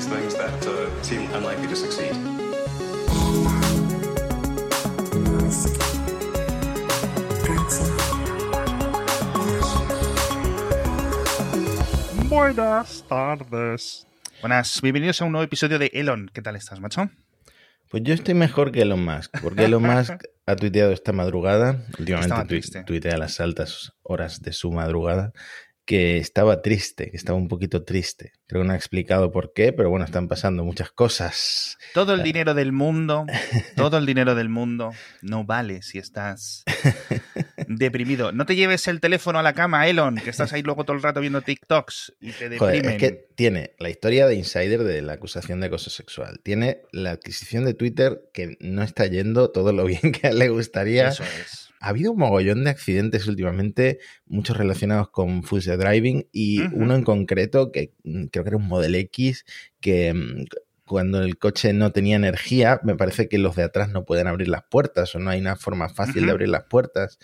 these things that uh, seem unlikely to succeed. Buenas tardes. Buenas, bienvenidos a un nuevo episodio de Elon. ¿Qué tal estás, macho? Pues yo estoy mejor que Elon Musk, porque Elon Musk ha tuiteado esta madrugada, últimamente tuitea a las altas horas de su madrugada, que estaba triste, que estaba un poquito triste. Creo que no ha explicado por qué, pero bueno, están pasando muchas cosas. Todo el dinero del mundo, todo el dinero del mundo no vale si estás deprimido. No te lleves el teléfono a la cama, Elon, que estás ahí luego todo el rato viendo TikToks y te Joder, deprimen. es que tiene la historia de Insider de la acusación de acoso sexual, tiene la adquisición de Twitter que no está yendo todo lo bien que le gustaría. Eso es. Ha habido un mogollón de accidentes últimamente, muchos relacionados con full self driving y uno en concreto que mm, creo que era un Model X que mm, cuando el coche no tenía energía, me parece que los de atrás no pueden abrir las puertas o no hay una forma fácil de abrir las puertas.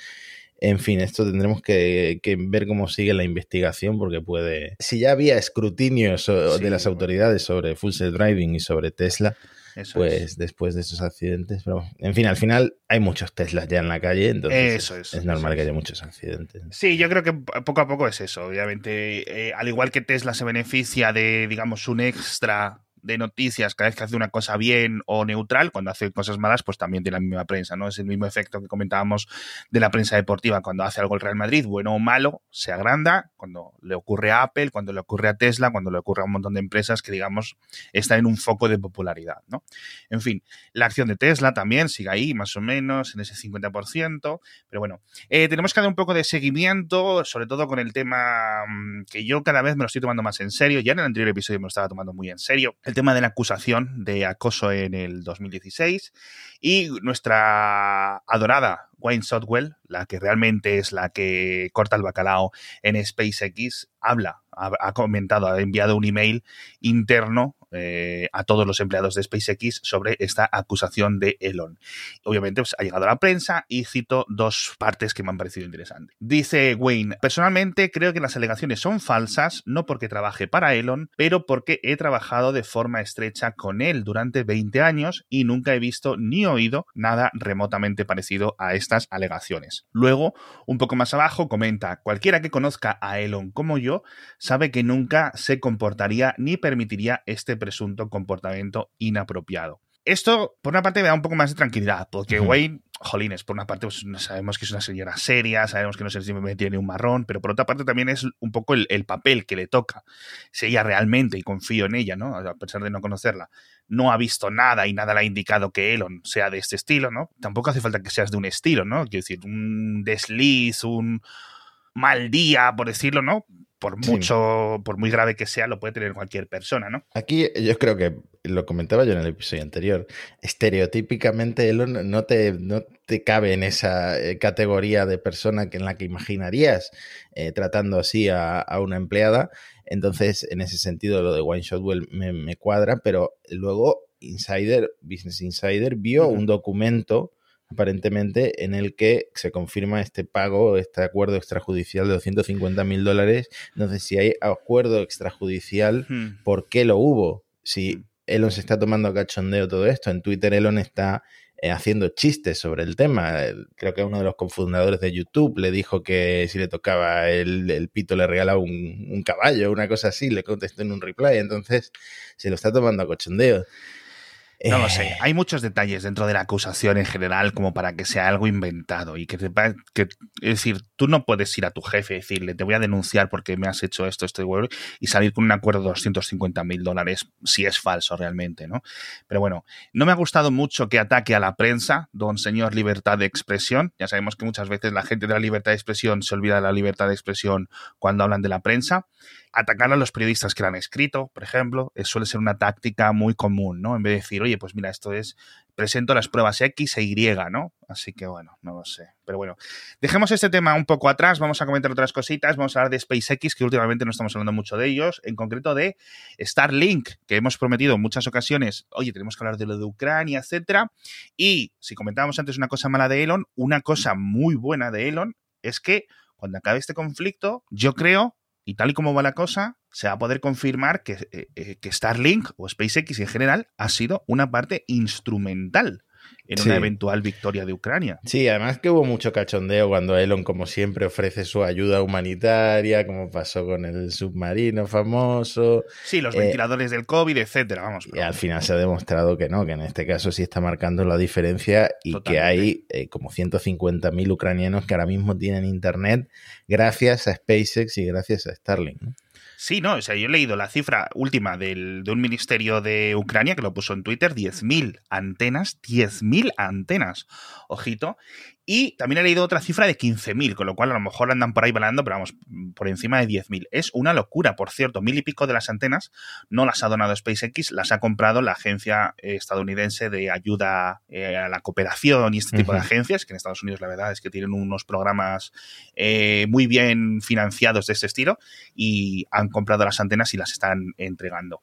En fin, esto tendremos que, que ver cómo sigue la investigación porque puede... Si ya había escrutinio so- Sí, de las autoridades sobre full self driving y sobre Tesla, Eso pues es. después de esos accidentes. Pero, en fin, al final hay muchos Teslas ya en la calle, entonces Eso es, es normal que haya muchos accidentes. Sí, yo creo que poco a poco es eso. Obviamente, eh, al igual que Tesla se beneficia de, digamos, un extra de noticias cada vez que hace una cosa bien o neutral, cuando hace cosas malas, pues también tiene la misma prensa, ¿no? Es el mismo efecto que comentábamos de la prensa deportiva. Cuando hace algo el Real Madrid, bueno o malo, se agranda. Cuando le ocurre a Apple, cuando le ocurre a Tesla, cuando le ocurre a un montón de empresas que, digamos, están en un foco de popularidad, ¿no? En fin, la acción de Tesla también sigue ahí, más o menos, en ese 50%. Pero bueno, eh, tenemos que dar un poco de seguimiento, sobre todo con el tema mm, que yo cada vez me lo estoy tomando más en serio. Ya en el anterior episodio me lo estaba tomando muy en serio. Tema de la acusación de acoso en el 2016 y nuestra adorada Wayne Sotwell, la que realmente es la que corta el bacalao en SpaceX, habla, ha, comentado, ha enviado un email interno eh, a todos los empleados de SpaceX sobre esta acusación de Elon. Obviamente pues, ha llegado a la prensa y cito dos partes que me han parecido interesantes. Dice Wayne, personalmente creo que las alegaciones son falsas, no porque trabaje para Elon, pero porque he trabajado de forma estrecha con él durante 20 años y nunca he visto ni oído nada remotamente parecido a estas alegaciones. Luego, un poco más abajo, comenta, cualquiera que conozca a Elon como yo sabe que nunca se comportaría ni permitiría este presunto comportamiento inapropiado. Esto, por una parte, me da un poco más de tranquilidad, porque. Wayne, jolines, por una parte, pues, sabemos que es una señora seria, sabemos que no se le tiene un marrón, pero por otra parte también es un poco el, el papel que le toca. Si ella realmente, y confío en ella, ¿no? A pesar de no conocerla, no ha visto nada y nada le ha indicado que Elon sea de este estilo, ¿no? Tampoco hace falta que seas de un estilo, ¿no? Quiero decir, un desliz, un mal día, por decirlo, ¿no? Por Sí. mucho, por muy grave que sea, lo puede tener cualquier persona, ¿no? Aquí yo creo que lo comentaba yo en el episodio anterior. Estereotípicamente Elon no te, no te cabe en esa eh, categoría de persona que en la que imaginarías eh, tratando así a, a una empleada. Entonces, en ese sentido, lo de Wine Shotwell me, me cuadra, pero luego Insider, Business Insider, vio un documento aparentemente en el que se confirma este pago, este acuerdo extrajudicial de 250 mil dólares. Entonces, si hay acuerdo extrajudicial, Hmm. ¿por qué lo hubo? Si Elon se está tomando a cachondeo todo esto, en Twitter Elon está eh, haciendo chistes sobre el tema. Creo que uno de los cofundadores de YouTube le dijo que si le tocaba el, el pito le regalaba un, un caballo, una cosa así, le contestó en un reply. Entonces, se lo está tomando a cachondeo. No lo Eh, sé. Hay muchos detalles dentro de la acusación en general como para que sea algo inventado y que, te que es decir, tú no puedes ir a tu jefe y decirle te voy a denunciar porque me has hecho esto, esto y bueno, y salir con un acuerdo de 250 mil dólares si es falso realmente, ¿no? Pero bueno, no me ha gustado mucho que ataque a la prensa, don señor libertad de expresión. Ya sabemos que muchas veces la gente de la libertad de expresión se olvida de la libertad de expresión cuando hablan de la prensa. Atacar a los periodistas que la han escrito, por ejemplo, eh, suele ser una táctica muy común, ¿no? En vez de decir, oye, pues mira, esto es, presento las pruebas X e Y, ¿no? Así que bueno, no lo sé. Pero bueno, dejemos este tema un poco atrás, vamos a comentar otras cositas, vamos a hablar de SpaceX, que últimamente no estamos hablando mucho de ellos, en concreto de Starlink, que hemos prometido en muchas ocasiones, oye, tenemos que hablar de lo de Ucrania, etcétera. Y si comentábamos antes una cosa mala de Elon, una cosa muy buena de Elon es que cuando acabe este conflicto, yo creo y tal y como va la cosa, se va a poder confirmar que, eh, eh, que Starlink o SpaceX en general ha sido una parte instrumental en Sí. una eventual victoria de Ucrania. Sí, además que hubo mucho cachondeo cuando Elon, como siempre, ofrece su ayuda humanitaria, como pasó con el submarino famoso. Sí, los Eh, ventiladores del COVID, etcétera, vamos. Y al final se ha demostrado que no, que en este caso sí está marcando la diferencia y que hay eh, como 150.000 ucranianos que ahora mismo tienen internet gracias a SpaceX y gracias a Starlink. ¿no? Sí, no, o sea, yo he leído la cifra última del, de un ministerio de Ucrania que lo puso en Twitter, 10.000 antenas, 10.000 antenas, ojito, y también he leído otra cifra de 15.000, con lo cual a lo mejor andan por ahí balando, pero vamos, por encima de 10.000. Es una locura, por cierto, mil y pico de las antenas no las ha donado SpaceX, las ha comprado la agencia eh, estadounidense de ayuda eh, a la cooperación y este tipo de agencias, que en Estados Unidos la verdad es que tienen unos programas eh, muy bien financiados de este estilo y han comprado las antenas y las están entregando.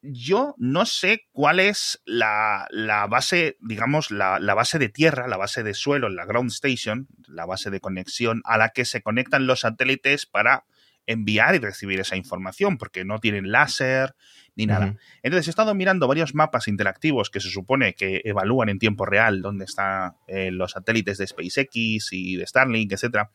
Yo no sé cuál es la, la base, digamos, la, la base de tierra, la base de suelo, la ground station, la base de conexión a la que se conectan los satélites para enviar y recibir esa información, porque no tienen láser ni nada. Entonces he estado mirando varios mapas interactivos que se supone que evalúan en tiempo real dónde están eh, los satélites de SpaceX y de Starlink, etcétera,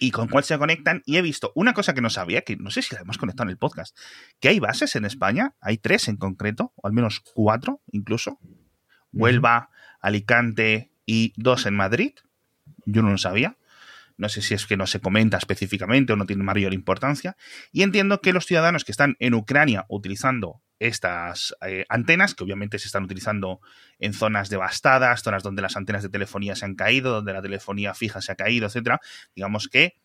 y con cuál se conectan. Y he visto una cosa que no sabía, que no sé si la hemos conectado en el podcast, que hay bases en España, hay tres en concreto, o al menos cuatro incluso. Huelva, Alicante y dos en Madrid. Yo no lo sabía. No sé si es que no se comenta específicamente o no tiene mayor importancia. Y entiendo que los ciudadanos que están en Ucrania utilizando estas eh, antenas, que obviamente se están utilizando en zonas devastadas, zonas donde las antenas de telefonía se han caído, donde la telefonía fija se ha caído, etcétera, digamos que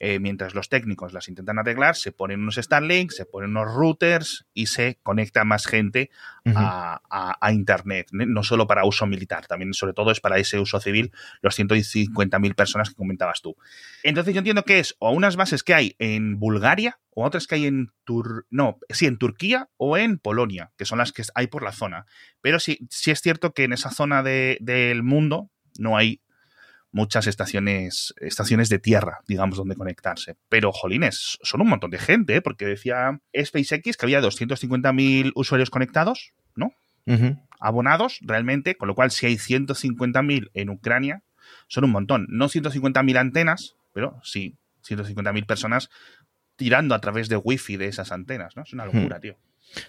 eh, mientras los técnicos las intentan arreglar, se ponen unos Starlink, se ponen unos routers y se conecta más gente a- a Internet, ¿eh? no solo para uso militar, también sobre todo es para ese uso civil, los 150.000 personas que comentabas tú. Entonces yo entiendo que es o unas bases que hay en Bulgaria o otras que hay en Tur no, sí, en Turquía o en Polonia, que son las que hay por la zona. Pero sí, sí es cierto que en esa zona de- del mundo no hay muchas estaciones, estaciones de tierra, digamos, donde conectarse. Pero, jolines, son un montón de gente, ¿eh? porque decía SpaceX que había 250.000 usuarios conectados, ¿no? Abonados, realmente, con lo cual si hay 150.000 en Ucrania, son un montón. No 150.000 antenas, pero sí 150.000 personas tirando a través de wifi de esas antenas, ¿no? Es una locura, tío.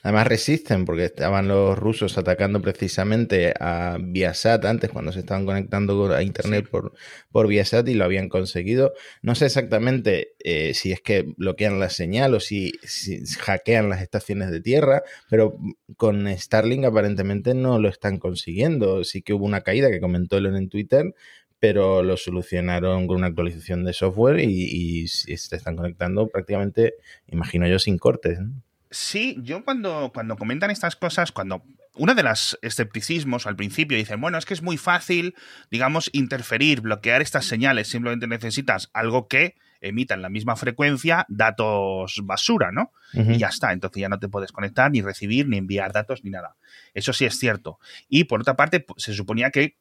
Además resisten porque estaban los rusos atacando precisamente a Viasat antes cuando se estaban conectando a internet Sí. por, por Viasat y lo habían conseguido. No sé exactamente eh, si es que bloquean la señal o si, si hackean las estaciones de tierra, pero con Starlink aparentemente no lo están consiguiendo. Sí que hubo una caída que comentó Elon en Twitter, pero lo solucionaron con una actualización de software y, y se están conectando prácticamente, imagino yo, sin cortes. ¿no? Sí, yo cuando, cuando comentan estas cosas, cuando uno de los escepticismos al principio dicen, bueno, es que es muy fácil, digamos, interferir, bloquear estas señales, simplemente necesitas algo que emita en la misma frecuencia datos basura, ¿no? Y ya está, entonces ya no te puedes conectar, ni recibir, ni enviar datos, ni nada. Eso sí es cierto. Y por otra parte, pues, se suponía que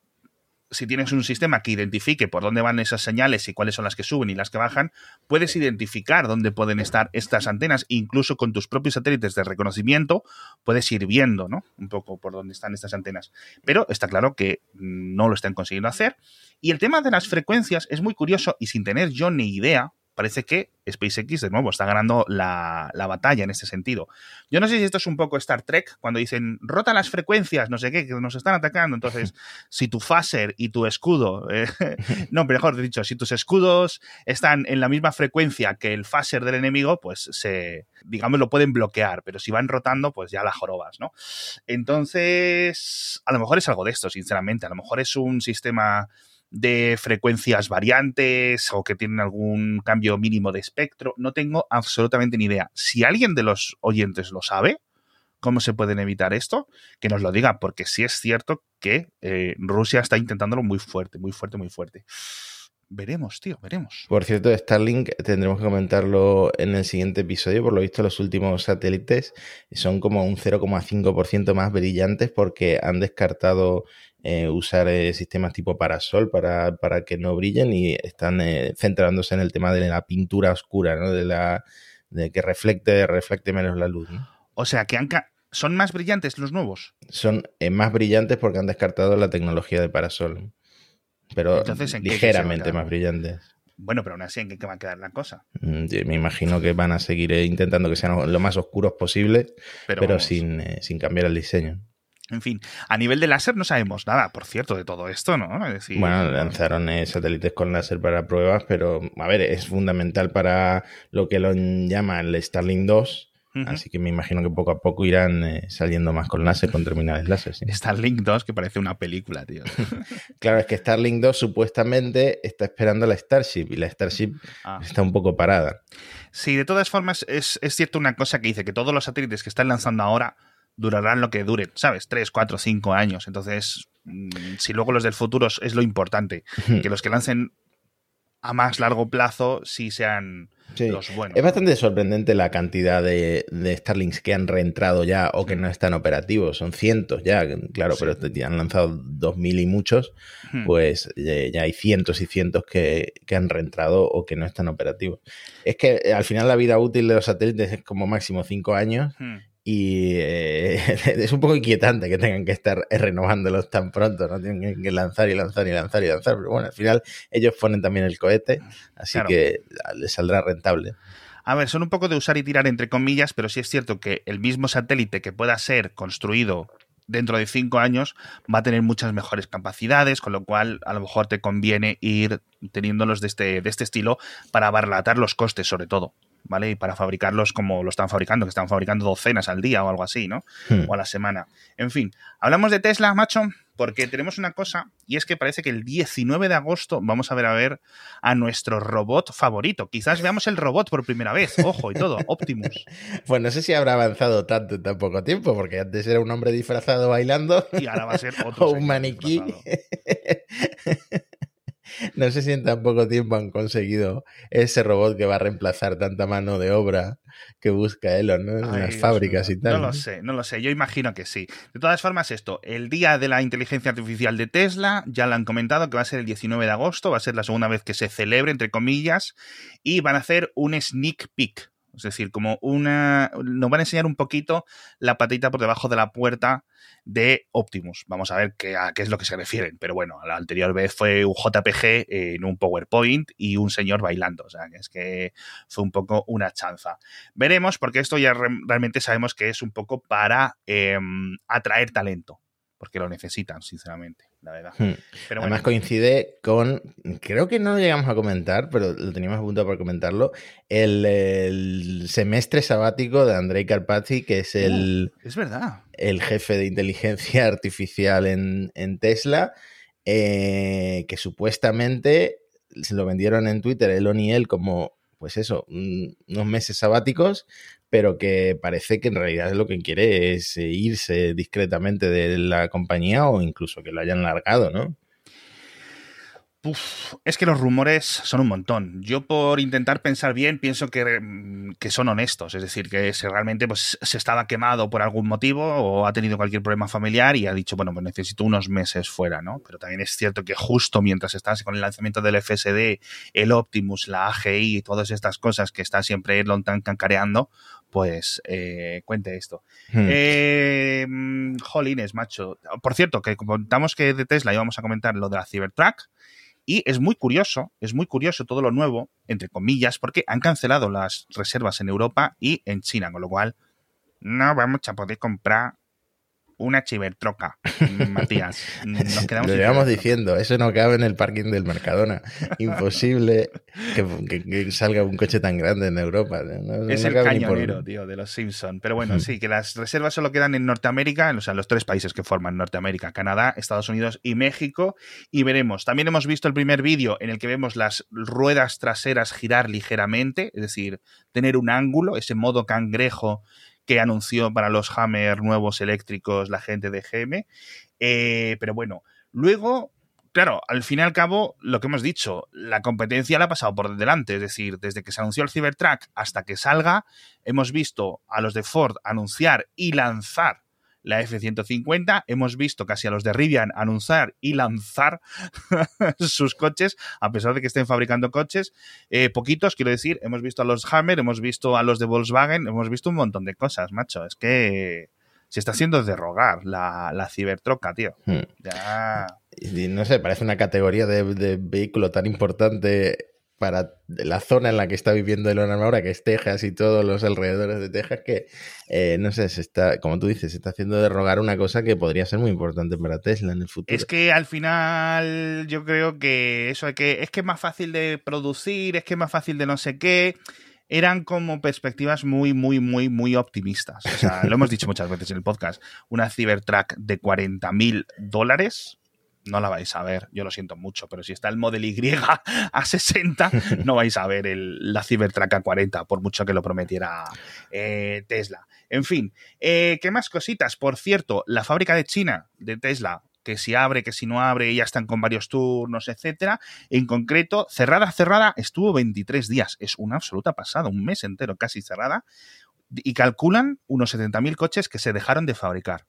si tienes un sistema que identifique por dónde van esas señales y cuáles son las que suben y las que bajan, puedes identificar dónde pueden estar estas antenas, incluso con tus propios satélites de reconocimiento, puedes ir viendo, ¿no? Un poco por dónde están estas antenas. Pero está claro que no lo están consiguiendo hacer. Y el tema de las frecuencias es muy curioso y sin tener yo ni idea, parece que SpaceX de nuevo está ganando la, la batalla en este sentido. Yo no sé si esto es un poco Star Trek, cuando dicen rota las frecuencias, no sé qué, que nos están atacando. Entonces, si tu phaser y tu escudo, eh, no, mejor dicho, si tus escudos están en la misma frecuencia que el phaser del enemigo, pues se, digamos, lo pueden bloquear, pero si van rotando, pues ya la jorobas, ¿no? Entonces, a lo mejor es algo de esto, sinceramente. A lo mejor es un sistema de frecuencias variantes o que tienen algún cambio mínimo de espectro. No tengo absolutamente ni idea. Si alguien de los oyentes lo sabe, cómo se pueden evitar esto, que nos lo diga, porque sí es cierto que eh, Rusia está intentándolo muy fuerte, muy fuerte, muy fuerte. Veremos, tío, veremos. Por cierto, Starlink tendremos que comentarlo en el siguiente episodio. Por lo visto, los últimos satélites son como un 0,5% más brillantes porque han descartado eh, usar eh, sistemas tipo parasol para, para, que no brillen y están eh, centrándose en el tema de la pintura oscura, ¿no? De la de que reflecte, reflecte menos la luz. ¿no? O sea, que han son más brillantes los nuevos. Son más brillantes porque han descartado la tecnología de parasol. Pero Entonces, ligeramente más brillantes. Bueno, pero aún así, ¿en qué va a quedar la cosa? Mm, me imagino que van a seguir intentando que sean lo más oscuros posible, pero, sin, sin cambiar el diseño. En fin, a nivel de láser no sabemos nada, por cierto, de todo esto, ¿no? bueno, lanzaron eh, satélites con láser para pruebas, pero a ver, es fundamental para lo que lo llama el Starlink 2. Así que me imagino que poco a poco irán eh, saliendo más con láser, con terminales láser. Starlink 2, que parece una película, tío. claro, es que Starlink 2 supuestamente está esperando la Starship y la Starship ah. está un poco parada. Sí, de todas formas, es, es cierto una cosa que dice que todos los satélites que están lanzando ahora durarán lo que duren, ¿sabes? Tres, cuatro, cinco años. Entonces, mm, si luego los del futuro es lo importante, que los que lancen a más largo plazo sí sean los buenos. Es bastante sorprendente la cantidad de, Starlinks que han reentrado ya o que no están operativos. Son cientos ya, claro, pero han lanzado dos mil y muchos, pues ya hay cientos y cientos que, han reentrado o que no están operativos. Es que eh, al final la vida útil de los satélites es como máximo cinco años y eh, es un poco inquietante que tengan que estar renovándolos tan pronto, ¿no? Tienen que lanzar y lanzar y lanzar y lanzar. Pero bueno, al final ellos ponen también el cohete, así que les saldrá rentable. A ver, son un poco de usar y tirar entre comillas, pero sí es cierto que el mismo satélite que pueda ser construido dentro de cinco años va a tener muchas mejores capacidades, con lo cual a lo mejor te conviene ir teniéndolos de este, de este estilo para abaratar los costes, sobre todo. ¿Vale? Y para fabricarlos como lo están fabricando, que están fabricando docenas al día o algo así, ¿no? Hmm. O a la semana. En fin, hablamos de Tesla, macho, porque tenemos una cosa, y es que parece que el 19 de agosto vamos a ver a ver a nuestro robot favorito. Quizás veamos el robot por primera vez, ojo y todo, Optimus. Pues no sé si habrá avanzado tanto en tan poco tiempo, porque antes era un hombre disfrazado bailando. Y ahora va a ser otro. o un maniquí. No sé si en tan poco tiempo han conseguido ese robot que va a reemplazar tanta mano de obra que busca Elon en las fábricas y tal. No lo sé, no lo sé. Yo imagino que sí. De todas formas, esto, el día de la inteligencia artificial de Tesla, ya lo han comentado que va a ser el 19 de agosto, va a ser la segunda vez que se celebre, entre comillas, y van a hacer un sneak peek. Es decir, como una. Nos van a enseñar un poquito la patita por debajo de la puerta de Optimus. Vamos a ver qué, a qué es lo que se refieren. Pero bueno, la anterior vez fue un JPG en un PowerPoint y un señor bailando. O sea, que es que fue un poco una chanza. Veremos, porque esto ya realmente sabemos que es un poco para em, atraer talento. Porque lo necesitan, sinceramente la verdad. Hmm. Pero Además coincide con, creo que no lo llegamos a comentar, pero lo teníamos a punto para comentarlo, el, semestre sabático de Andrei Karpathy, que es el... Uh, es verdad. El jefe de inteligencia artificial en, Tesla, eh, que supuestamente se lo vendieron en Twitter, Elon y él, como pues eso, unos meses sabáticos, pero que parece que en realidad lo que quiere es eh, irse discretamente de la compañía o incluso que lo hayan largado, ¿no? es que los rumores son un montón. Yo por intentar pensar bien pienso que, mm, son honestos, es decir, que si realmente pues, se estaba quemado por algún motivo o ha tenido cualquier problema familiar y ha dicho, bueno, pues necesito unos meses fuera, ¿no? Pero también es cierto que justo mientras estás con el lanzamiento del FSD, el Optimus, la AGI y todas estas cosas que está siempre Elon tan cancareando, pues eh, cuente esto. Hmm. Eh, jolines, macho. Por cierto, que contamos que de Tesla íbamos a comentar lo de la Cybertruck. Y es muy curioso, es muy curioso todo lo nuevo, entre comillas, porque han cancelado las reservas en Europa y en China, con lo cual no vamos a poder comprar una chivertroca, Matías. Nos quedamos Lo llevamos diciendo, eso no cabe en el parking del Mercadona. Imposible que, salga un coche tan grande en Europa. es el cañonero, tío, de los Simpson. Pero bueno, sí, que las reservas solo quedan en Norteamérica, o sea, los tres países que forman Norteamérica, Canadá, Estados Unidos y México. Y veremos. También hemos visto el primer vídeo en el que vemos las ruedas traseras girar ligeramente, es decir, tener un ángulo, ese modo cangrejo que anunció para los Hammer nuevos eléctricos la gente de GM. Eh, pero bueno, luego claro, al fin y al cabo, lo que hemos dicho, la competencia la ha pasado por delante. Es decir, desde que se anunció el Cybertruck hasta que salga, hemos visto a los de Ford anunciar y lanzar la F-150. Hemos visto casi a los de Rivian anunciar y lanzar sus coches, a pesar de que estén fabricando coches. Eh, poquitos, quiero decir, hemos visto a los Hammer, hemos visto a los de Volkswagen, hemos visto un montón de cosas, macho. Es que se está haciendo derrogar la, la cibertroca, tío. Hmm. Ya. Y no sé, parece una categoría de, de vehículo tan importante para la zona en la que está viviendo Elon ahora, que es Texas y todos los alrededores de Texas, que eh, no sé, se está, como tú dices, se está haciendo derrogar una cosa que podría ser muy importante para Tesla en el futuro. Es que al final yo creo que eso de que es que es más fácil de producir, es que es más fácil de no sé qué, eran como perspectivas muy, muy, muy, muy optimistas. O sea, lo hemos dicho muchas veces en el podcast, una Cybertruck de 40 mil dólares no la vais a ver, yo lo siento mucho, pero si está el Model Y a 60, no vais a ver el, la Cybertruck a 40, por mucho que lo prometiera eh, Tesla. En fin, eh, ¿qué más cositas? Por cierto, la fábrica de China de Tesla, que si abre, que si no abre, ya están con varios turnos, etcétera. En concreto, cerrada, cerrada, estuvo 23 días. Es una absoluta pasada, un mes entero casi cerrada. Y calculan unos 70.000 coches que se dejaron de fabricar.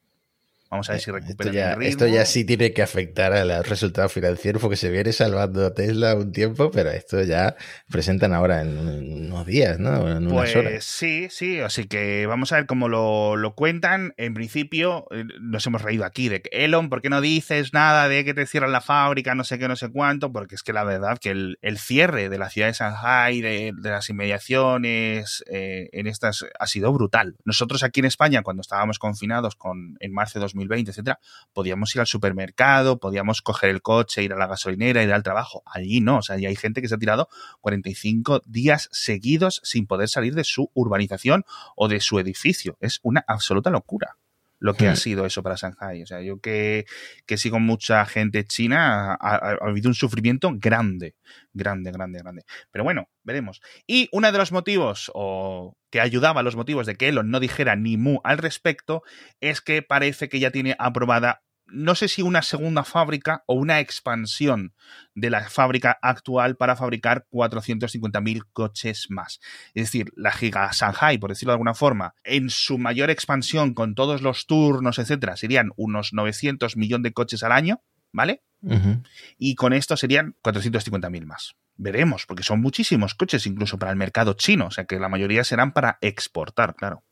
Vamos a ver si recuperan esto ya, el ritmo. Esto ya sí tiene que afectar al resultado financiero porque se viene salvando a Tesla un tiempo, pero esto ya presentan ahora en, unos días, ¿no? En unas pues horas. sí, sí, así que vamos a ver cómo lo, lo, cuentan. En principio, eh, nos hemos reído aquí de que Elon, ¿por qué no dices nada de que te cierran la fábrica, no sé qué, no sé cuánto? Porque es que la verdad que el, el cierre de la ciudad de Shanghai, de, de las inmediaciones, eh, en estas, ha sido brutal. Nosotros aquí en España, cuando estábamos confinados con, en marzo de 2020, etcétera, podíamos ir al supermercado, podíamos coger el coche, ir a la gasolinera, ir al trabajo. Allí no, o sea, allí hay gente que se ha tirado 45 días seguidos sin poder salir de su urbanización o de su edificio. Es una absoluta locura lo que hmm. ha sido eso para Shanghai. O sea, yo que, que sigo mucha gente china, ha, ha, ha, habido un sufrimiento grande, grande, grande, grande. Pero bueno, veremos. Y uno de los motivos, o que ayudaba a los motivos de que Elon no dijera ni mu al respecto, es que parece que ya tiene aprobada no sé si una segunda fábrica o una expansión de la fábrica actual para fabricar 450.000 coches más. Es decir, la Giga Shanghai, por decirlo de alguna forma, en su mayor expansión con todos los turnos, etcétera, serían unos 900 millones de coches al año, ¿vale? Uh -huh. Y con esto serían 450.000 más. Veremos, porque son muchísimos coches incluso para el mercado chino, o sea que la mayoría serán para exportar, claro.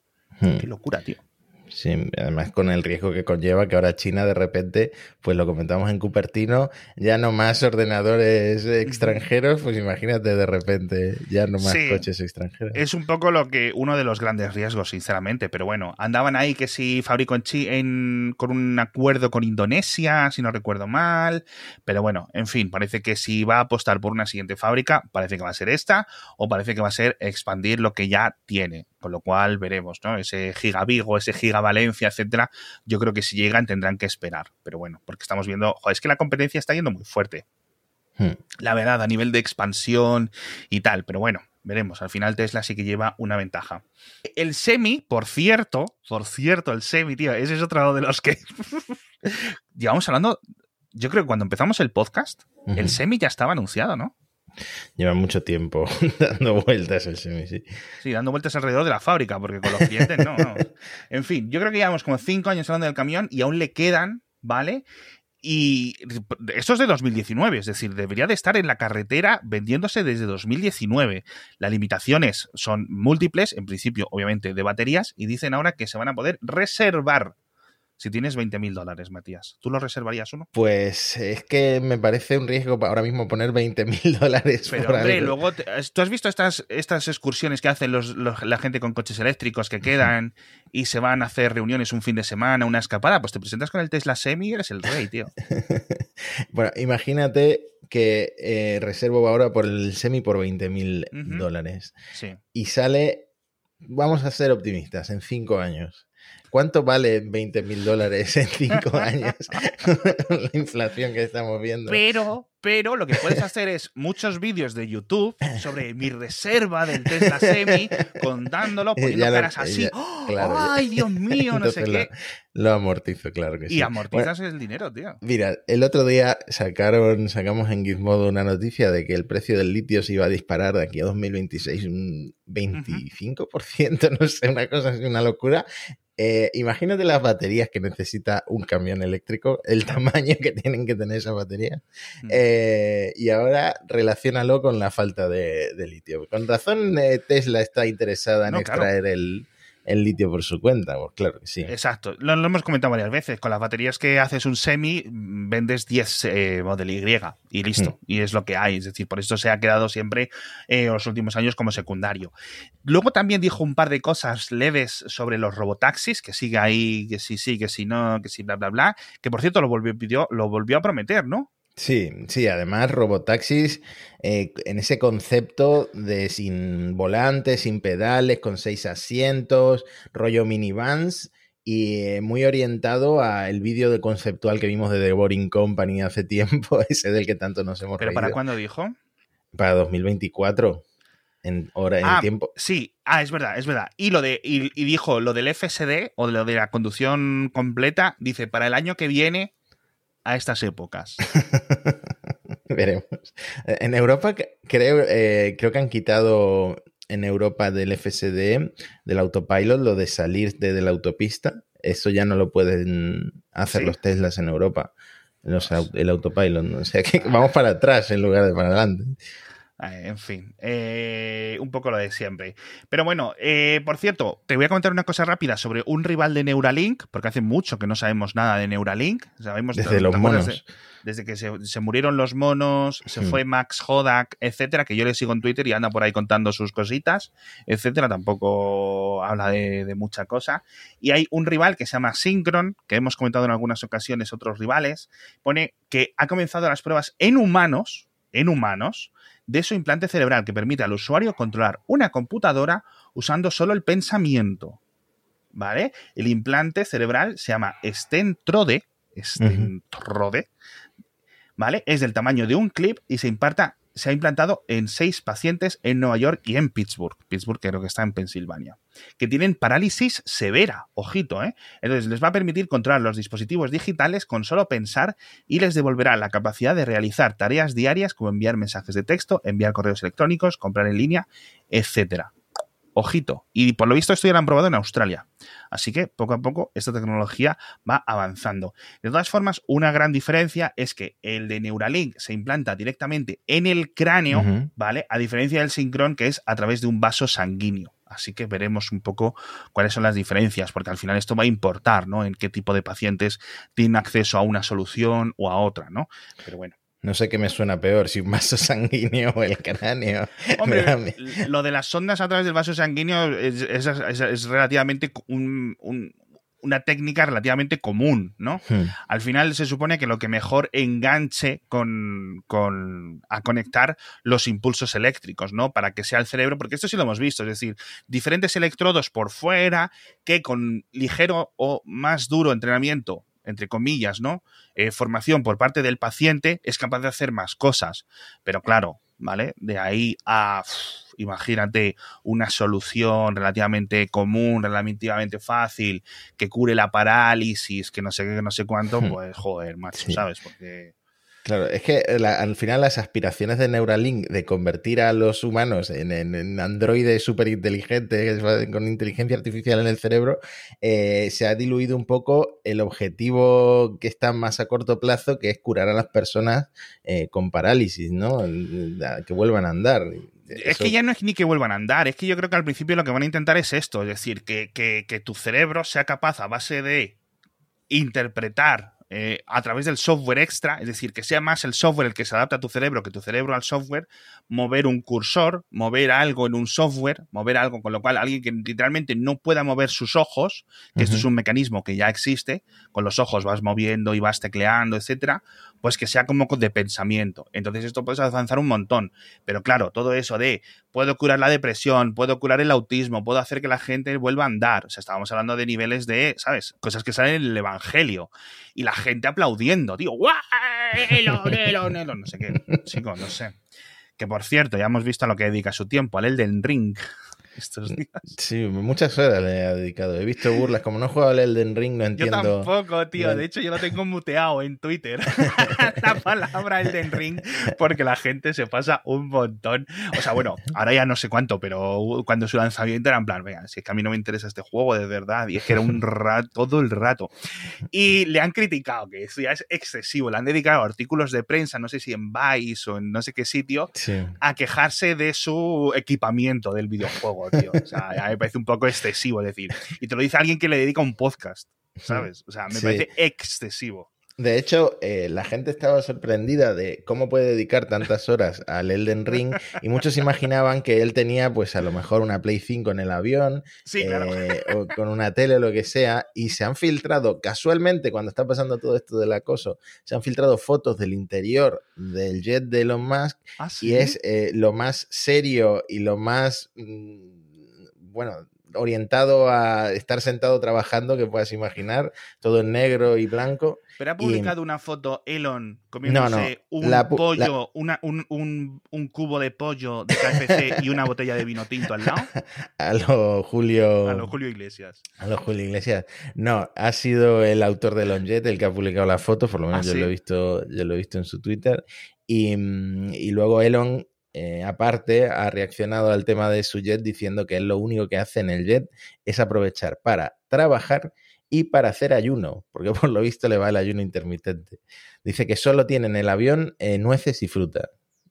Uh -huh. Qué locura, tío. Sí, además con el riesgo que conlleva que ahora China de repente, pues lo comentamos en Cupertino, ya no más ordenadores extranjeros, pues imagínate de repente, ya no más sí, coches extranjeros. Es un poco lo que uno de los grandes riesgos, sinceramente, pero bueno, andaban ahí que si fabrico en, Chi en con un acuerdo con Indonesia, si no recuerdo mal, pero bueno, en fin, parece que si va a apostar por una siguiente fábrica, parece que va a ser esta, o parece que va a ser expandir lo que ya tiene con lo cual veremos, ¿no? Ese Giga Vigo, ese Giga Valencia, etcétera, yo creo que si llegan tendrán que esperar, pero bueno, porque estamos viendo, joder, es que la competencia está yendo muy fuerte. Hmm. La verdad, a nivel de expansión y tal, pero bueno, veremos. Al final Tesla sí que lleva una ventaja. El semi, por cierto, por cierto, el semi, tío, ese es otro de los que llevamos hablando. Yo creo que cuando empezamos el podcast, uh -huh. el semi ya estaba anunciado, ¿no? Lleva mucho tiempo dando vueltas el semi, sí. Sí, dando vueltas alrededor de la fábrica, porque con los clientes no, no. En fin, yo creo que llevamos como cinco años hablando del camión y aún le quedan, ¿vale? Y esto es de 2019, es decir, debería de estar en la carretera vendiéndose desde 2019. Las limitaciones son múltiples, en principio, obviamente, de baterías, y dicen ahora que se van a poder reservar si tienes 20 mil dólares, Matías, ¿tú lo reservarías uno? Pues es que me parece un riesgo ahora mismo poner 20 mil dólares. Pero hombre, algo. luego, te, ¿tú has visto estas, estas excursiones que hacen los, los, la gente con coches eléctricos que quedan y se van a hacer reuniones un fin de semana, una escapada? Pues te presentas con el Tesla Semi y eres el rey, tío. bueno, imagínate que eh, reservo ahora por el Semi por 20 mil uh -huh. dólares. Sí. Y sale, vamos a ser optimistas, en cinco años ¿Cuánto vale 20 mil dólares en cinco años? la inflación que estamos viendo. Pero, pero lo que puedes hacer es muchos vídeos de YouTube sobre mi reserva del Tesla Semi, contándolo, poniendo lo- caras así. ya- ¡Oh! claro. ¡Ay, Dios mío! No sé Entonces lo- qué. Lo amortizo, claro que sí. Y amortizas el dinero, tío. Mira, el otro día sacaron, sacamos en Gizmodo una noticia de que el precio del litio se iba a disparar de aquí a 2026 un 25%, no sé, una cosa así, una locura. Eh, imagínate las baterías que necesita un camión eléctrico, el tamaño que tienen que tener esas baterías. Mm. Eh, y ahora relaciónalo con la falta de, de litio. Con razón eh, Tesla está interesada en No, claro. extraer el, el litio por su cuenta, pues claro que sí. Exacto, lo, lo hemos comentado varias veces. Con las baterías que haces un semi, vendes 10 eh, Model Y y listo. Y es lo que hay. Es decir, por eso se ha quedado siempre eh, en los últimos años como secundario. Luego también dijo un par de cosas leves sobre los robotaxis, que sigue ahí, que sí, sí, que sí, no, que sí, bla, bla, bla. Que por cierto lo volvió, lo volvió a prometer, ¿no? Sí, sí, además robotaxis eh, en ese concepto de sin volantes, sin pedales, con seis asientos, rollo minivans y eh, muy orientado al vídeo de conceptual que vimos de The Boring Company hace tiempo, ese del que tanto nos hemos ¿Pero reído. para cuándo dijo? Para 2024, en hora, en Ah, tiempo. Sí, ah, es verdad, es verdad. Y lo de, y, y dijo lo del FSD o lo de la conducción completa, dice, para el año que viene a estas épocas. Veremos. En Europa creo, eh, creo que han quitado en Europa del FSD, del autopilot, lo de salir de, de la autopista. Eso ya no lo pueden hacer ¿Sí? los Teslas en Europa. Los el autopilot. ¿no? O sea que vamos para atrás en lugar de para adelante. Eh, En fin, eh, un poco lo de siempre. Pero bueno, eh, por cierto, te voy a comentar una cosa rápida sobre un rival de Neuralink, porque hace mucho que no sabemos nada de Neuralink. Sabemos Desde ¿te los monos. de- desde que se, se murieron los monos, se Hmm. fue Max Hodak, etcétera, que yo le sigo en Twitter y anda por ahí contando sus cositas, etcétera. Tampoco habla de, de mucha cosa. Y hay un rival que se llama Synchron, que hemos comentado en algunas ocasiones otros rivales, pone que ha comenzado las pruebas en humanos, en humanos, de su implante cerebral que permite al usuario controlar una computadora usando solo el pensamiento. ¿Vale? El implante cerebral se llama Stentrode, Stentrode, ¿vale? Es del tamaño de un clip y se imparta se ha implantado en seis pacientes en Nueva York y en Pittsburgh. Pittsburgh creo que está en Pensilvania. Que tienen parálisis severa. Ojito, ¿eh? Entonces les va a permitir controlar los dispositivos digitales con solo pensar y les devolverá la capacidad de realizar tareas diarias como enviar mensajes de texto, enviar correos electrónicos, comprar en línea, etcétera. Ojito. Y por lo visto esto ya lo han probado en Australia. Así que poco a poco esta tecnología va avanzando. De todas formas, una gran diferencia es que el de Neuralink se implanta directamente en el cráneo. ¿vale? A diferencia del Synchron, que es a través de un vaso sanguíneo. Así que veremos un poco cuáles son las diferencias, porque al final esto va a importar, ¿no? En qué tipo de pacientes tienen acceso a una solución o a otra, ¿no? Pero bueno. No sé qué me suena peor, si un vaso sanguíneo o el cráneo. Hombre, lo de las sondas a través del vaso sanguíneo es, es- es- es relativamente co- un- un- una técnica relativamente común, ¿no? Hmm. Al final se supone que lo que mejor enganche con, con- a conectar los impulsos eléctricos, ¿no? Para que sea el cerebro, porque esto sí lo hemos visto, es decir, diferentes electrodos por fuera que con ligero o más duro entrenamiento, entre comillas, ¿no? Eh, formación por parte del paciente es capaz de hacer más cosas. Pero claro, ¿vale? De ahí a, uf, imagínate, una solución relativamente común, relativamente fácil, que cure la parálisis, que no sé qué, que no sé cuánto, Hmm. pues joder, macho, Sí. ¿sabes? Porque... Claro, es que la- al final las aspiraciones de Neuralink de convertir a los humanos en, en- en androides súper inteligentes con inteligencia artificial en el cerebro, eh, se ha diluido un poco el objetivo que está más a corto plazo, que es curar a las personas eh, con parálisis, ¿no? Que vuelvan a andar. Es que ya no es ni que vuelvan a andar, es que yo creo que al principio lo que van a intentar es esto, es decir, que, que- que tu cerebro sea capaz a base de interpretar eh, a través del software extra, es decir, que sea más el software el que se adapta a tu cerebro que tu cerebro al software, mover un cursor, mover algo en un software, mover algo, con lo cual alguien que literalmente no pueda mover sus ojos, que esto es un mecanismo que ya existe, con los ojos vas moviendo y vas tecleando, etcétera, pues que sea como de pensamiento. Entonces esto puedes avanzar un montón. Pero claro, todo eso de puedo curar la depresión, puedo curar el autismo, puedo hacer que la gente vuelva a andar. O sea, estábamos hablando de niveles de, ¿sabes? Cosas que salen en el Evangelio. Y la gente aplaudiendo, tío, ¡guau! No sé qué, chico, no sé. Que por cierto, ya hemos visto a lo que dedica su tiempo, al Elden Ring estos días. Sí, muchas horas le he dedicado. He visto burlas. Como no he jugado al Elden Ring, no entiendo. Yo tampoco, tío. De hecho, yo lo tengo muteado en Twitter. la palabra Elden Ring, porque la gente se pasa un montón. O sea, bueno, ahora ya no sé cuánto, pero cuando su lanzamiento era en plan, venga, si es que a mí no me interesa este juego de verdad. Y es que era un rato, todo el rato. Y le han criticado, que eso ya es excesivo. Le han dedicado artículos de prensa, no sé si en Vice o en no sé qué sitio, a quejarse de su equipamiento del videojuego. O sea, me parece un poco excesivo decir. Y te lo dice alguien que le dedica un podcast, ¿sabes? O sea, me parece excesivo. De hecho, eh, la gente estaba sorprendida de cómo puede dedicar tantas horas al Elden Ring y muchos imaginaban que él tenía, pues a lo mejor una Play 5 en el avión eh, o con una tele o lo que sea y se han filtrado, casualmente cuando está pasando todo esto del acoso, se han filtrado fotos del interior del jet de Elon Musk ¿Ah, y es eh, lo más serio y lo más... Mm, bueno, orientado a estar sentado trabajando que puedas imaginar, todo en negro y blanco. Pero ha publicado una foto Elon comiéndose un pollo, un, cubo de pollo de KFC y una botella de vino tinto al lado. A lo Julio. A lo Julio Iglesias. A lo Julio Iglesias. No, ha sido el autor de Longet el que ha publicado la foto, por lo menos ah, yo lo he visto, yo lo he visto en su Twitter. Y, mm, y luego Elon eh, aparte, ha reaccionado al tema de su jet diciendo que él lo único que hace en el jet es aprovechar para trabajar y para hacer ayuno, porque por lo visto le va el ayuno intermitente. Dice que solo tiene en el avión eh, nueces y fruta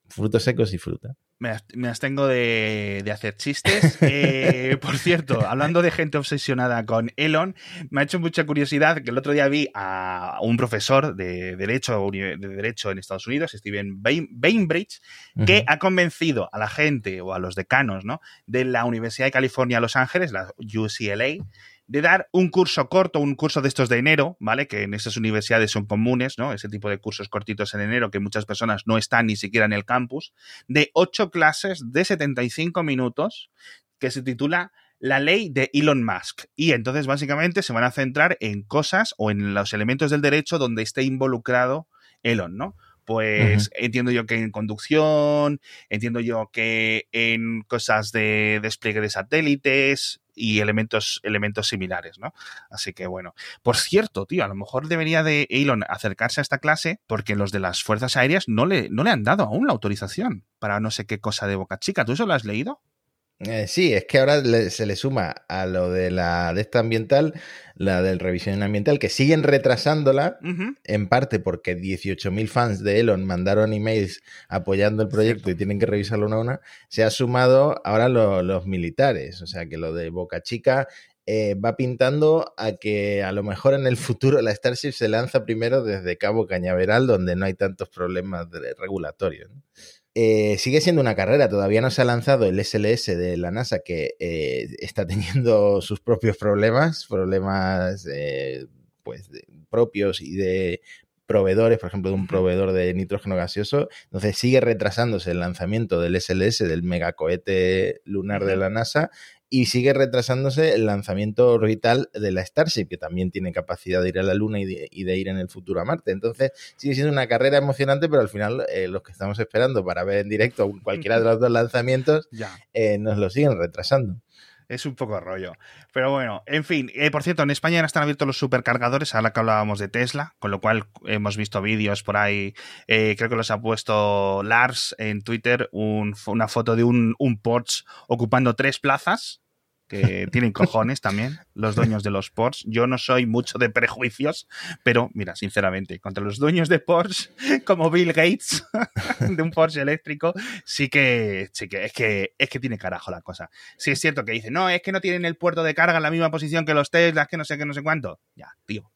frutos secos y fruta. Me, me abstengo de, hacer chistes. Eh, por cierto, hablando de gente obsesionada con Elon, me ha hecho mucha curiosidad que el otro día vi a un profesor de Derecho, de derecho en Estados Unidos, Steven Bainbridge, que ha convencido a la gente o a los decanos ¿no? de la Universidad de California, Los Ángeles, la UCLA, de dar un curso corto, un curso de estos de enero, ¿vale? Que en esas universidades son comunes, ¿no? Ese tipo de cursos cortitos en enero que muchas personas no están ni siquiera en el campus, de ocho clases de 75 minutos que se titula la ley de Elon Musk. Y entonces básicamente se van a centrar en cosas o en los elementos del derecho donde esté involucrado Elon, ¿no? Pues entiendo yo que en conducción, entiendo yo que en cosas de despliegue de satélites, y elementos, elementos similares, ¿no? Así que bueno. Por cierto, tío, a lo mejor debería de Elon acercarse a esta clase porque los de las fuerzas aéreas no le, no le han dado aún la autorización para no sé qué cosa de Boca Chica. ¿Tú eso lo has leído? Eh, sí, es que ahora se le suma a lo de la de esta ambiental, la del revisión ambiental, que siguen retrasándola, en parte porque 18.000 fans de Elon mandaron emails apoyando el proyecto y tienen que revisarlo una a una, se ha sumado ahora los militares, o sea que lo de Boca Chica eh, va pintando a que a lo mejor en el futuro la Starship se lanza primero desde Cabo Cañaveral, donde no hay tantos problemas de regulatorios. Eh, sigue siendo una carrera, todavía no se ha lanzado el SLS de la NASA que eh, está teniendo sus propios problemas, problemas eh, pues propios y de proveedores, por ejemplo, de un proveedor de nitrógeno gaseoso. Entonces sigue retrasándose el lanzamiento del SLS, del megacohete lunar de la NASA, y sigue retrasándose el lanzamiento orbital de la Starship, que también tiene capacidad de ir a la Luna y de, ir en el futuro a Marte. Entonces, sigue siendo una carrera emocionante, pero al final eh, los que estamos esperando para ver en directo cualquiera de los dos lanzamientos eh, nos lo siguen retrasando. Es un poco rollo. Pero bueno, en fin. Eh, por cierto, en España ya están abiertos los supercargadores, ahora que hablábamos de Tesla, con lo cual hemos visto vídeos por ahí. creo que los ha puesto Lars en Twitter, una foto de un, un Porsche ocupando tres plazas que tienen cojones también, los dueños de los Porsche. Yo no soy mucho de prejuicios, pero mira, sinceramente, contra los dueños de Porsche, como Bill Gates, de un Porsche eléctrico, sí que, sí que, es que es que tiene carajo la cosa. Sí es cierto que dice, no, es que no tienen el puerto de carga en la misma posición que los Teslas, que no sé qué, no sé cuánto. Ya, tío.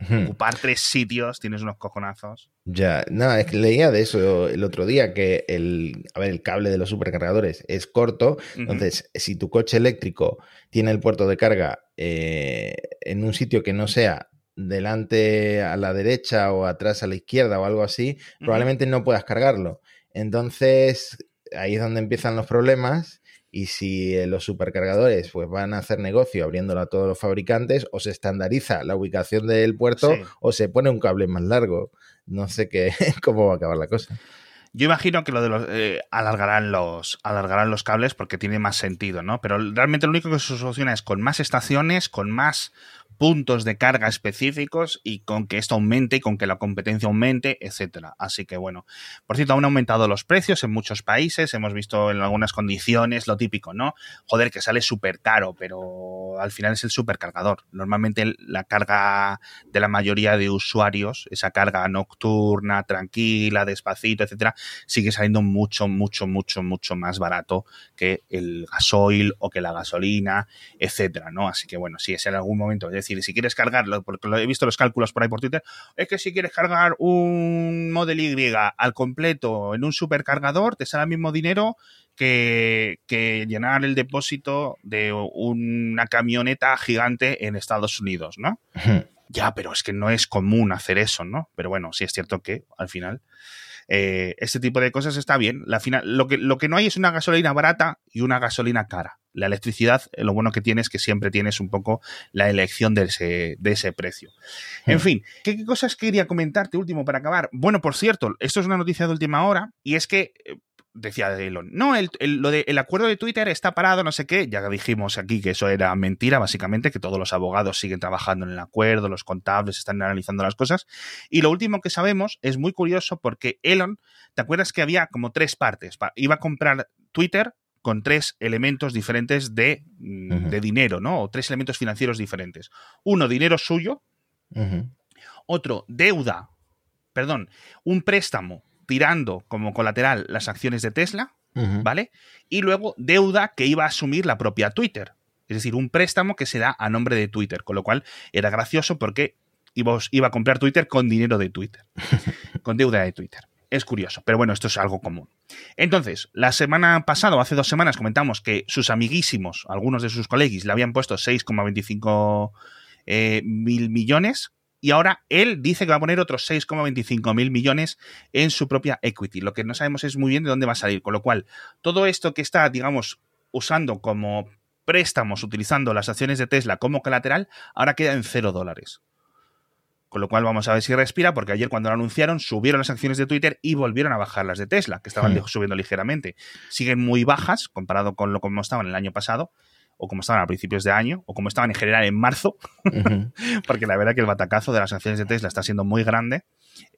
Ocupar tres sitios, tienes unos cojonazos. Ya, no, es que leía de eso el otro día, que el, a ver, el cable de los supercargadores es corto, entonces si tu coche eléctrico tiene el puerto de carga eh, en un sitio que no sea delante a la derecha o atrás a la izquierda o algo así, probablemente no puedas cargarlo. Entonces, ahí es donde empiezan los problemas y si eh, los supercargadores pues van a hacer negocio abriéndolo a todos los fabricantes, o se estandariza la ubicación del puerto o se pone un cable más largo. No sé qué, cómo va a acabar la cosa. Yo imagino que lo de los eh, alargarán los alargarán los cables porque tiene más sentido, ¿no? Pero realmente lo único que se soluciona es con más estaciones, con más puntos de carga específicos y con que esto aumente y con que la competencia aumente, etcétera. Así que bueno, por cierto, han aumentado los precios en muchos países, hemos visto en algunas condiciones lo típico, ¿no? Joder, que sale súper caro, pero al final es el supercargador. Normalmente la carga de la mayoría de usuarios, esa carga nocturna, tranquila, despacito, etcétera, sigue saliendo mucho, mucho, mucho, mucho más barato que el gasoil o que la gasolina, etcétera, ¿no? Así que bueno, si es en algún momento decir, si quieres cargarlo, porque lo he visto los cálculos por ahí por Twitter, es que si quieres cargar un Model Y al completo en un supercargador, te sale el mismo dinero que, llenar el depósito de una camioneta gigante en Estados Unidos, ¿no? ya, pero es que no es común hacer eso, ¿no? Pero bueno, sí es cierto que al final eh, este tipo de cosas está bien. La final, lo, que, lo que no hay es una gasolina barata y una gasolina cara. La electricidad, lo bueno que tiene es que siempre tienes un poco la elección de ese, de ese precio. En hmm. fin, ¿qué, cosas quería comentarte último para acabar? Bueno, por cierto, esto es una noticia de última hora y es que eh, decía Elon, no, el, lo de, el acuerdo de Twitter está parado, no sé qué, ya dijimos aquí que eso era mentira, básicamente, que todos los abogados siguen trabajando en el acuerdo, los contables están analizando las cosas, y lo último que sabemos es muy curioso porque Elon, ¿te acuerdas que había como tres partes? Iba a comprar Twitter con tres elementos diferentes de, mm, de dinero, ¿no? O tres elementos financieros diferentes. Uno, dinero suyo. Otro, deuda, perdón, un préstamo tirando como colateral las acciones de Tesla, ¿vale? Y luego deuda que iba a asumir la propia Twitter. Es decir, un préstamo que se da a nombre de Twitter, con lo cual era gracioso porque iba, iba a comprar Twitter con dinero de Twitter, con deuda de Twitter. Es curioso, pero bueno, esto es algo común. Entonces, la semana pasada, o hace dos semanas, comentamos que sus amiguísimos, algunos de sus colegis, le habían puesto 6,25 eh, mil millones y ahora él dice que va a poner otros 6,25 mil millones en su propia equity. Lo que no sabemos es muy bien de dónde va a salir. Con lo cual, todo esto que está, digamos, usando como préstamos, utilizando las acciones de Tesla como colateral, ahora queda en cero dólares. Con lo cual vamos a ver si respira, porque ayer cuando lo anunciaron subieron las acciones de Twitter y volvieron a bajar las de Tesla, que estaban subiendo ligeramente. Siguen muy bajas comparado con lo como estaban el año pasado, o como estaban a principios de año, o como estaban en general en marzo, porque la verdad que el batacazo de las acciones de Tesla está siendo muy grande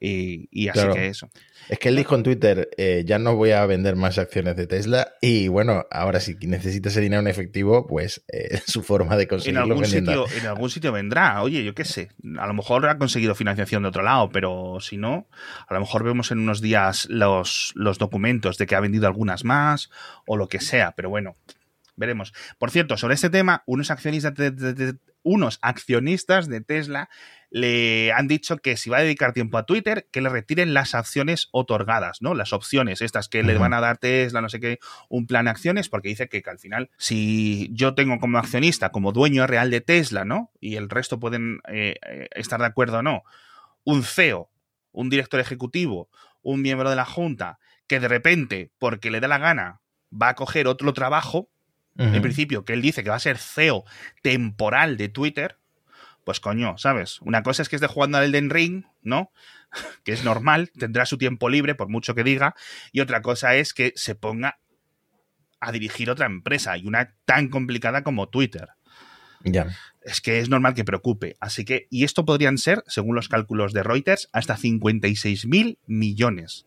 y, así que eso. Es que él dijo en Twitter, eh, ya no voy a vender más acciones de Tesla y bueno, ahora si necesita ese dinero en efectivo, pues eh, su forma de conseguirlo en algún, sitio, en algún sitio vendrá, oye, yo qué sé, a lo mejor ha conseguido financiación de otro lado, pero si no, a lo mejor vemos en unos días los, los documentos de que ha vendido algunas más o lo que sea, pero bueno, veremos. Por cierto, sobre este tema, unos accionistas de, unos accionistas de Tesla le han dicho que si va a dedicar tiempo a Twitter, que le retiren las acciones otorgadas, ¿no? Las opciones, estas que le van a dar Tesla, no sé qué, un plan de acciones, porque dice que, al final, si yo tengo como accionista, como dueño real de Tesla, ¿no? Y el resto pueden eh, eh, estar de acuerdo o no, un CEO, un director ejecutivo, un miembro de la Junta, que de repente, porque le da la gana, va a coger otro trabajo, en principio, que él dice que va a ser CEO temporal de Twitter, pues coño, ¿sabes? Una cosa es que esté jugando al Elden Ring, ¿no? que es normal, tendrá su tiempo libre, por mucho que diga, y otra cosa es que se ponga a dirigir otra empresa, y una tan complicada como Twitter. Ya. Es que es normal que preocupe. Así que, y esto podrían ser, según los cálculos de Reuters, hasta 56 mil millones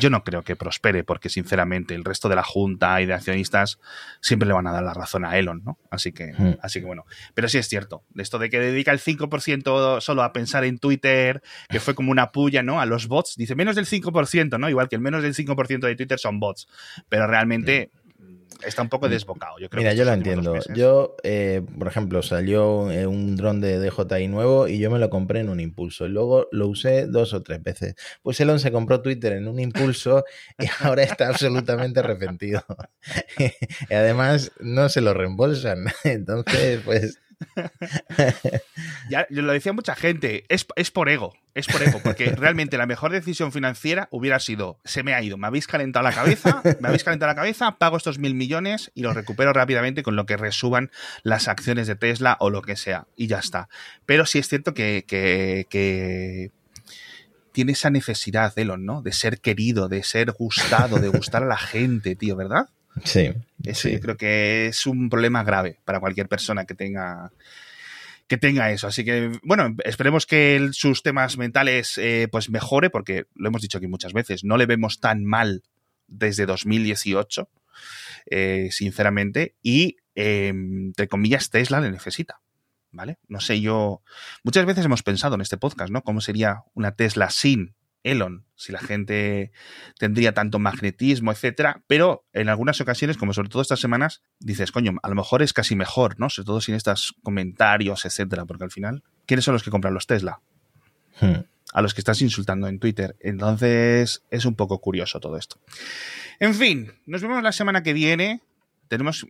yo no creo que prospere, porque sinceramente el resto de la junta y de accionistas siempre le van a dar la razón a Elon, ¿no? Así que, hmm. así que bueno. Pero sí es cierto, esto de que dedica el 5% solo a pensar en Twitter, que fue como una puya, ¿no? A los bots, dice menos del 5%, ¿no? Igual que el menos del 5% de Twitter son bots. Pero realmente está un poco desbocado. Yo creo Mira, que yo lo entiendo. Yo, eh, por ejemplo, salió eh, un dron de DJI nuevo y yo me lo compré en un impulso. Y luego lo usé dos o tres veces. Pues Elon se compró Twitter en un impulso y ahora está absolutamente arrepentido. y además no se lo reembolsan. Entonces, pues... Ya, lo decía mucha gente, es, es por ego, es por ego, porque realmente la mejor decisión financiera hubiera sido, se me ha ido, me habéis calentado la cabeza, me habéis calentado la cabeza, pago estos mil millones y los recupero rápidamente con lo que resuban las acciones de Tesla o lo que sea, y ya está. Pero sí es cierto que, que, que tiene esa necesidad, Elon, ¿no? De ser querido, de ser gustado, de gustar a la gente, tío, ¿verdad? Sí. Eso sí. yo creo que es un problema grave para cualquier persona que tenga que tenga eso. Así que, bueno, esperemos que el- sus temas mentales eh, pues mejore, porque lo hemos dicho aquí muchas veces, no le vemos tan mal desde 2018, eh, sinceramente, y eh, entre comillas Tesla le necesita. ¿Vale? No sé, yo. Muchas veces hemos pensado en este podcast, ¿no? ¿Cómo sería una Tesla sin Elon? Si la gente tendría tanto magnetismo, etcétera. Pero en algunas ocasiones, como sobre todo estas semanas, dices, coño, a lo mejor es casi mejor, ¿no? Sobre todo sin estos comentarios, etcétera. Porque al final, ¿quiénes son los que compran los Tesla? Hmm. a los que estás insultando en Twitter. Entonces es un poco curioso todo esto. En fin, nos vemos la semana que viene. Tenemos...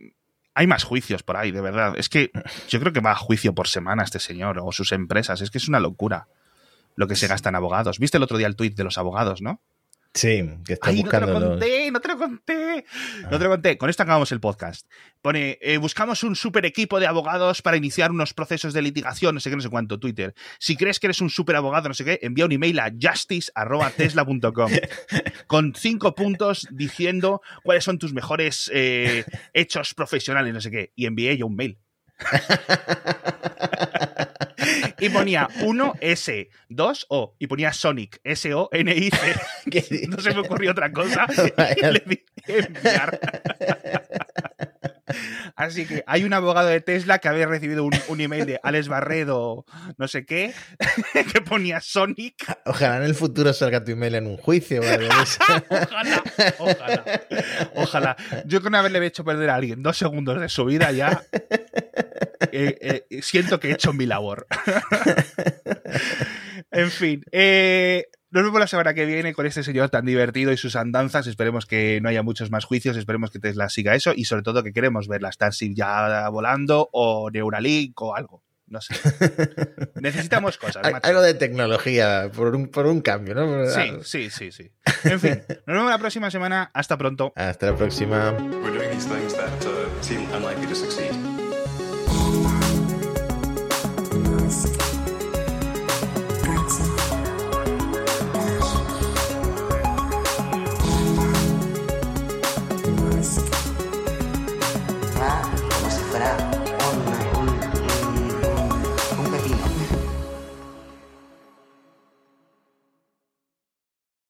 Hay más juicios por ahí, de verdad. Es que yo creo que va a juicio por semana este señor o sus empresas. Es que es una locura lo que se gasta en abogados. ¿Viste el otro día el tuit de los abogados, no? Sí, que está Ay, no te buscando lo los- conté, no te lo conté. No te lo conté. Con esto acabamos el podcast. Pone, eh, buscamos un super equipo de abogados para iniciar unos procesos de litigación, no sé qué, no sé cuánto, Twitter. Si crees que eres un super abogado, no sé qué, envía un email a justice.tesla.com con cinco puntos diciendo cuáles son tus mejores eh, hechos profesionales, no sé qué. Y envié yo un mail. y ponía 1 S, 2 O, y ponía Sonic, S-O-N-I-C. ¿Qué No se me ocurrió otra cosa. Y le di enviar. Así que hay un abogado de Tesla que había recibido un, un email de Alex Barredo, no sé qué, que ponía Sonic. Ojalá en el futuro salga tu email en un juicio eso. Ojalá, ojalá, ojalá. Yo con haberle hecho perder a alguien dos segundos de su vida ya eh, eh, siento que he hecho mi labor. en fin, eh, nos vemos la semana que viene con este señor tan divertido y sus andanzas. Esperemos que no haya muchos más juicios, esperemos que Tesla siga eso y sobre todo que queremos ver la Starship ya volando o Neuralink o algo. No sé. Necesitamos cosas. Macho. Algo de tecnología, por un, por un cambio, ¿no? Por Sí, sí, sí, sí. En fin, nos vemos la próxima semana. Hasta pronto. Hasta la próxima.